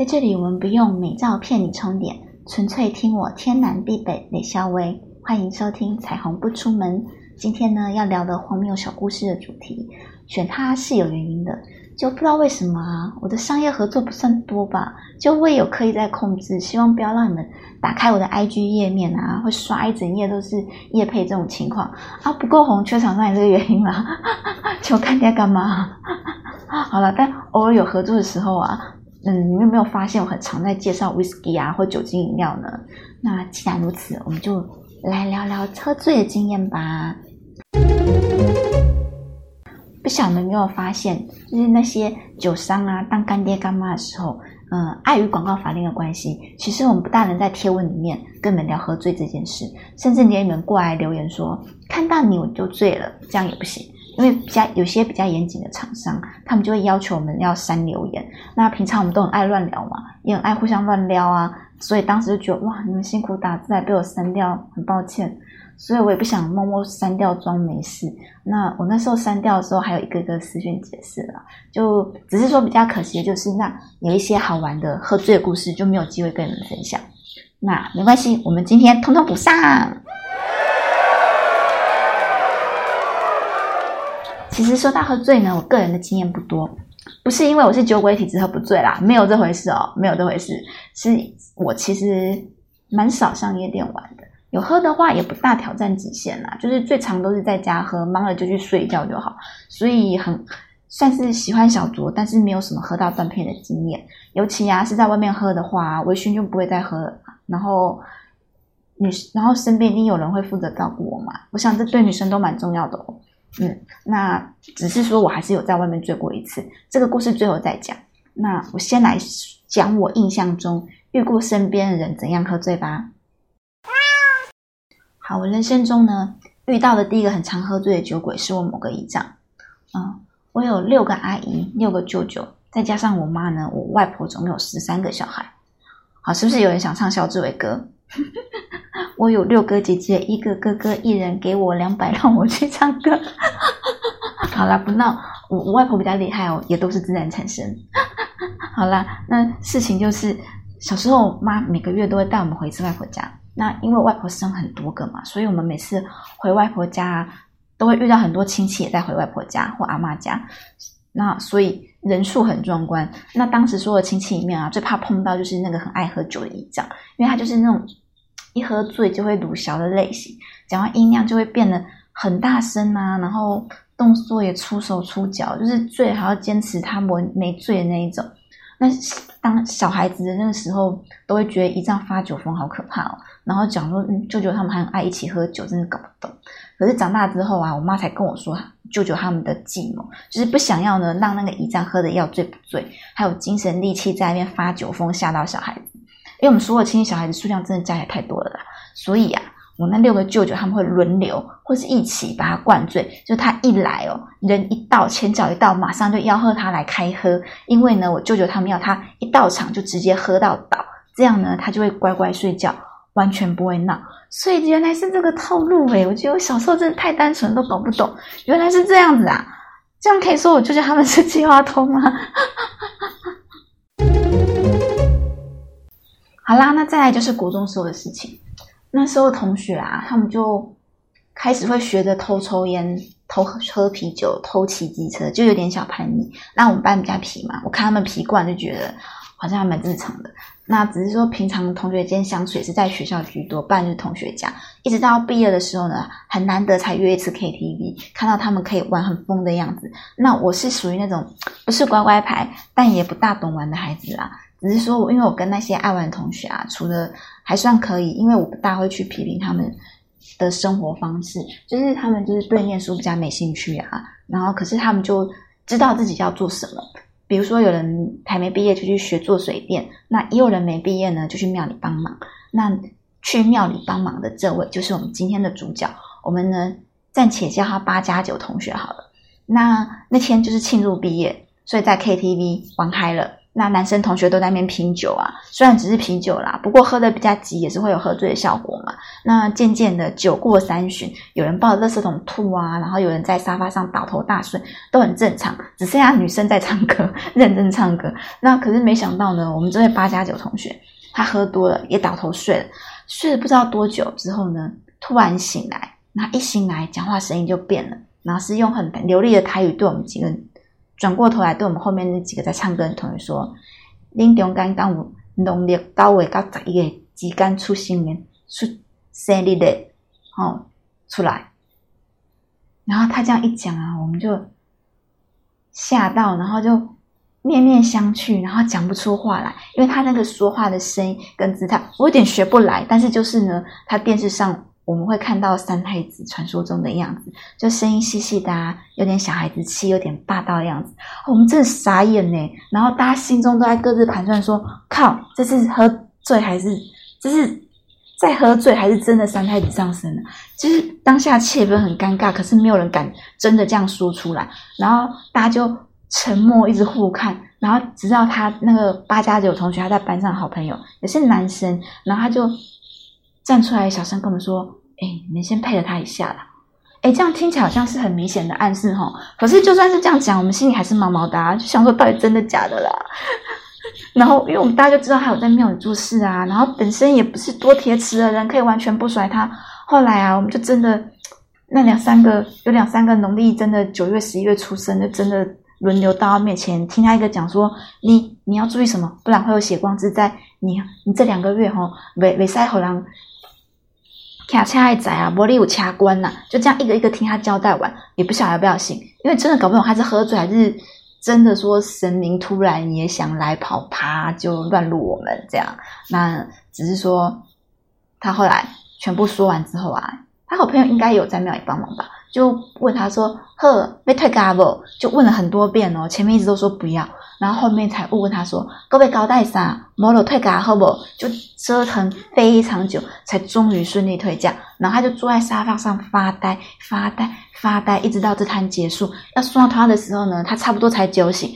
在这里，我们不用美照骗你充电，纯粹听我天南地北雷肖威。欢迎收听《彩虹不出门》。今天呢，要聊的荒谬小故事的主题，选它是有原因的。就不知道为什么啊，我的商业合作不算多吧？就我也有刻意在控制，希望不要让你们打开我的 IG 页面啊，会刷一整页都是叶配这种情况啊，不够红，缺场上也这个原因啦。求看爹干嘛？好了，但偶尔有合作的时候啊。嗯，你们有没有发现我很常在介绍 whisky 啊或酒精饮料呢？那既然如此，我们就来聊聊喝醉的经验吧。不晓得你有没有发现，就是那些酒商啊当干爹干妈的时候，嗯，碍于广告法令的关系，其实我们不大能在贴文里面跟你们聊喝醉这件事，甚至连你们过来留言说看到你我就醉了，这样也不行。因为比较有些比较严谨的厂商，他们就会要求我们要删留言。那平常我们都很爱乱聊嘛，也很爱互相乱撩啊，所以当时就觉得哇，你们辛苦打字还被我删掉，很抱歉。所以我也不想默默删掉装没事。那我那时候删掉的时候，还有一个个私讯解释了，就只是说比较可惜的就是，那有一些好玩的喝醉的故事就没有机会跟你们分享。那没关系，我们今天通通补上。其实说到喝醉呢，我个人的经验不多，不是因为我是酒鬼体质喝不醉啦，没有这回事哦，没有这回事，是我其实蛮少上夜店玩的，有喝的话也不大挑战极限啦，就是最常都是在家喝，忙了就去睡觉就好，所以很算是喜欢小酌，但是没有什么喝到断片的经验，尤其啊是在外面喝的话，微醺就不会再喝了，然后女然后身边一定有人会负责照顾我嘛，我想这对女生都蛮重要的哦。嗯，那只是说我还是有在外面醉过一次，这个故事最后再讲。那我先来讲我印象中遇过身边的人怎样喝醉吧。好，我人生中呢遇到的第一个很常喝醉的酒鬼是我某个姨丈。嗯，我有六个阿姨，六个舅舅，再加上我妈呢，我外婆总共有十三个小孩。好，是不是有人想唱肖志伟歌？我有六个姐姐，一个哥哥，一人给我两百，让我去唱歌。好啦，不闹。我外婆比较厉害哦，也都是自然产生。好啦，那事情就是小时候妈每个月都会带我们回一次外婆家。那因为外婆生很多个嘛，所以我们每次回外婆家都会遇到很多亲戚也在回外婆家或阿妈家。那所以人数很壮观。那当时所有亲戚里面啊，最怕碰到就是那个很爱喝酒的姨丈，因为他就是那种。一喝醉就会鲁小的类型，讲话音量就会变得很大声啊，然后动作也出手出脚，就是醉还要坚持他没没醉的那一种。那当小孩子的那个时候，都会觉得一仗发酒疯好可怕哦。然后讲说，舅舅他们还很爱一起喝酒，真的搞不懂。可是长大之后啊，我妈才跟我说，舅舅他们的计谋就是不想要呢，让那个姨丈喝的药醉不醉，还有精神力气在那边发酒疯，吓到小孩子。因为我们所有亲戚小孩子数量真的加起来太多了啦，所以啊，我那六个舅舅他们会轮流或是一起把他灌醉。就他一来哦，人一到，前脚一到，马上就吆喝他来开喝。因为呢，我舅舅他们要他一到场就直接喝到倒，这样呢，他就会乖乖睡觉，完全不会闹。所以原来是这个套路诶，我觉得我小时候真的太单纯，都搞不懂，原来是这样子啊！这样可以说我舅舅他们是计划通吗？好啦，那再来就是国中时候的事情。那时候同学啊，他们就开始会学着偷抽烟、偷喝啤酒、偷骑机车，就有点小叛逆。那我们班比较皮嘛，我看他们皮惯，就觉得好像还蛮正常的。那只是说平常同学间相处也是在学校居多，不然就是同学家。一直到毕业的时候呢，很难得才约一次 KTV，看到他们可以玩很疯的样子。那我是属于那种不是乖乖牌，但也不大懂玩的孩子啦。只是说，我因为我跟那些爱玩的同学啊，处的还算可以，因为我不大会去批评他们的生活方式，就是他们就是对念书比较没兴趣啊，然后可是他们就知道自己要做什么，比如说有人还没毕业就去学做水电，那也有人没毕业呢就去庙里帮忙，那去庙里帮忙的这位就是我们今天的主角，我们呢暂且叫他八加九同学好了，那那天就是庆祝毕业，所以在 KTV 玩嗨了。那男生同学都在那边品酒啊，虽然只是品酒啦，不过喝的比较急也是会有喝醉的效果嘛。那渐渐的酒过三巡，有人抱着垃圾桶吐啊，然后有人在沙发上倒头大睡，都很正常。只剩下女生在唱歌，认真唱歌。那可是没想到呢，我们这位八加九同学，他喝多了也倒头睡了，睡了不知道多久之后呢，突然醒来，那一醒来讲话声音就变了，然后是用很流利的台语对我们几个人。转过头来对我们后面那几个在唱歌的同学说：“恁中间当有农历九月到十一月之间出新年出生日的，哦出来。”然后他这样一讲啊，我们就吓到，然后就面面相觑，然后讲不出话来，因为他那个说话的声音跟姿态，我有点学不来。但是就是呢，他电视上。我们会看到三太子传说中的样子，就声音细细的，啊有点小孩子气，有点霸道的样子。我们真的傻眼呢。然后大家心中都在各自盘算：说靠，这是喝醉还是这是在喝醉，还是真的三太子上身了？就是当下气氛很尴尬，可是没有人敢真的这样说出来。然后大家就沉默，一直互看。然后直到他那个八加九同学，他在班上好朋友也是男生，然后他就站出来，小声跟我们说。哎，你们先配合他一下啦。哎，这样听起来好像是很明显的暗示哈。可是就算是这样讲，我们心里还是毛毛的，就想说到底真的假的啦。然后，因为我们大家就知道他有在庙里做事啊，然后本身也不是多铁齿的人，可以完全不甩他。后来啊，我们就真的那两三个有两三个农历真的九月十一月出生，就真的轮流到他面前听他一个讲说，你你要注意什么，不然会有血光之灾。你你这两个月哈，未未使好人。卡车还在啊，玻璃有掐关呐，就这样一个一个听他交代完，也不晓得要不要信，因为真的搞不懂他是喝醉还是真的说神明突然也想来跑，啪就乱入我们这样。那只是说他后来全部说完之后啊，他好朋友应该有在庙里帮忙吧。就问他说：“呵，被退咖不？”就问了很多遍哦，前面一直都说不要，然后后面才问问他说：“各位高带啥？没有退咖好不？”就折腾非常久，才终于顺利退价。然后他就坐在沙发上发呆、发呆、发呆，一直到这摊结束。要送到他的时候呢，他差不多才酒醒。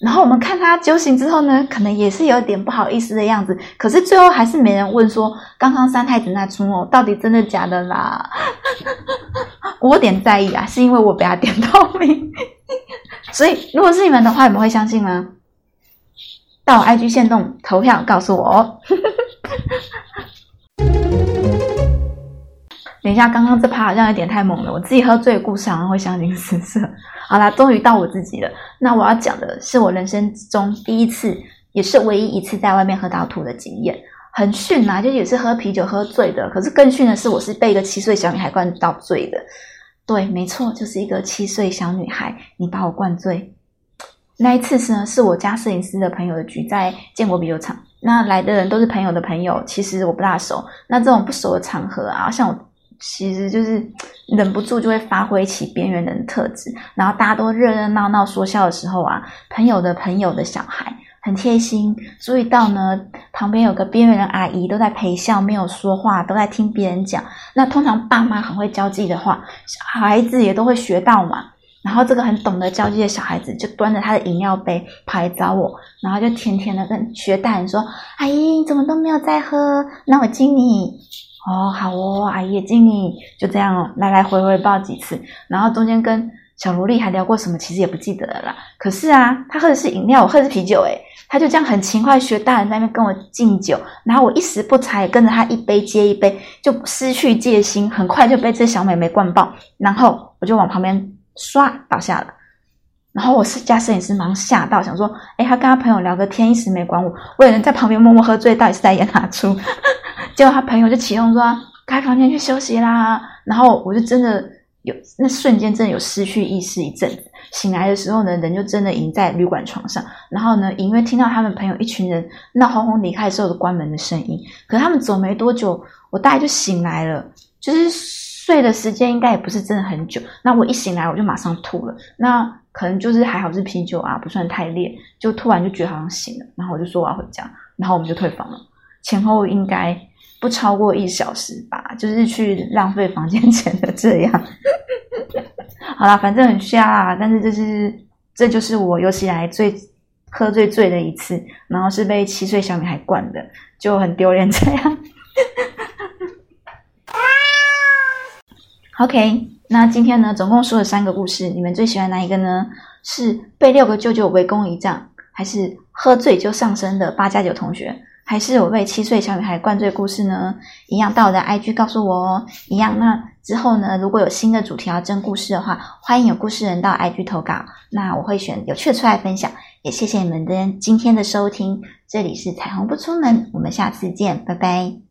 然后我们看他酒醒之后呢，可能也是有点不好意思的样子。可是最后还是没人问说，刚刚三太子那出哦，到底真的假的啦？我有点在意啊，是因为我被他点到名。所以如果是你们的话，你们会相信吗？到 IG 线动投票告诉我哦。等一下，刚刚这趴好像有点太猛了，我自己喝醉故事好像会相形失色。好啦，终于到我自己了。那我要讲的是我人生中第一次，也是唯一一次在外面喝到吐的经验，很逊啊！就也是喝啤酒喝醉的。可是更逊的是，我是被一个七岁小女孩灌到醉的。对，没错，就是一个七岁小女孩，你把我灌醉。那一次是呢，是我家摄影师的朋友的局，在建国啤酒厂。那来的人都是朋友的朋友，其实我不大熟。那这种不熟的场合啊，像我。其实就是 忍不住就会发挥起边缘人的特质，然后大家都热热闹闹说笑的时候啊，朋友的朋友的小孩很贴心，注意到呢旁边有个边缘人阿姨都在陪笑，没有说话，都在听别人讲。那通常爸妈很会交际的话，小孩子也都会学到嘛。然后这个很懂得交际的小孩子就端着他的饮料杯跑来找我，然后就甜甜的跟学大人说：“阿姨，你怎么都没有在喝？那我敬你。”哦，好哦，阿姨敬你，就这样，来来回回抱几次，然后中间跟小萝莉还聊过什么，其实也不记得了啦。可是啊，他喝的是饮料，我喝的是啤酒，诶他就这样很勤快学大人在那边跟我敬酒，然后我一时不察，也跟着他一杯接一杯，就失去戒心，很快就被这小美眉灌爆，然后我就往旁边唰倒下了。然后我是家摄影师，忙吓到想说，哎，他跟他朋友聊个天，一时没管我，我有人在旁边默默喝醉，到底是在演哪出？结果他朋友就起哄说：“开房间去休息啦。”然后我就真的有那瞬间真的有失去意识一阵，醒来的时候呢，人就真的已经在旅馆床上。然后呢，隐约听到他们朋友一群人闹哄哄离开的时候的关门的声音。可他们走没多久，我大概就醒来了，就是睡的时间应该也不是真的很久。那我一醒来我就马上吐了，那可能就是还好是啤酒啊，不算太烈，就突然就觉得好像醒了。然后我就说我要回家，然后我们就退房了，前后应该。不超过一小时吧，就是去浪费房间钱的这样。好啦，反正很瞎啊，但是这是这就是我有史以来最喝醉醉的一次，然后是被七岁小女孩灌的，就很丢脸这样。OK，那今天呢，总共说了三个故事，你们最喜欢哪一个呢？是被六个舅舅围攻一仗，还是喝醉就上身的八加九同学，还是我被七岁小女孩灌醉故事呢？一样到我的 IG 告诉我哦。一样，那之后呢，如果有新的主题要争故事的话，欢迎有故事人到 IG 投稿，那我会选有趣的出来分享。也谢谢你们的今天的收听，这里是彩虹不出门，我们下次见，拜拜。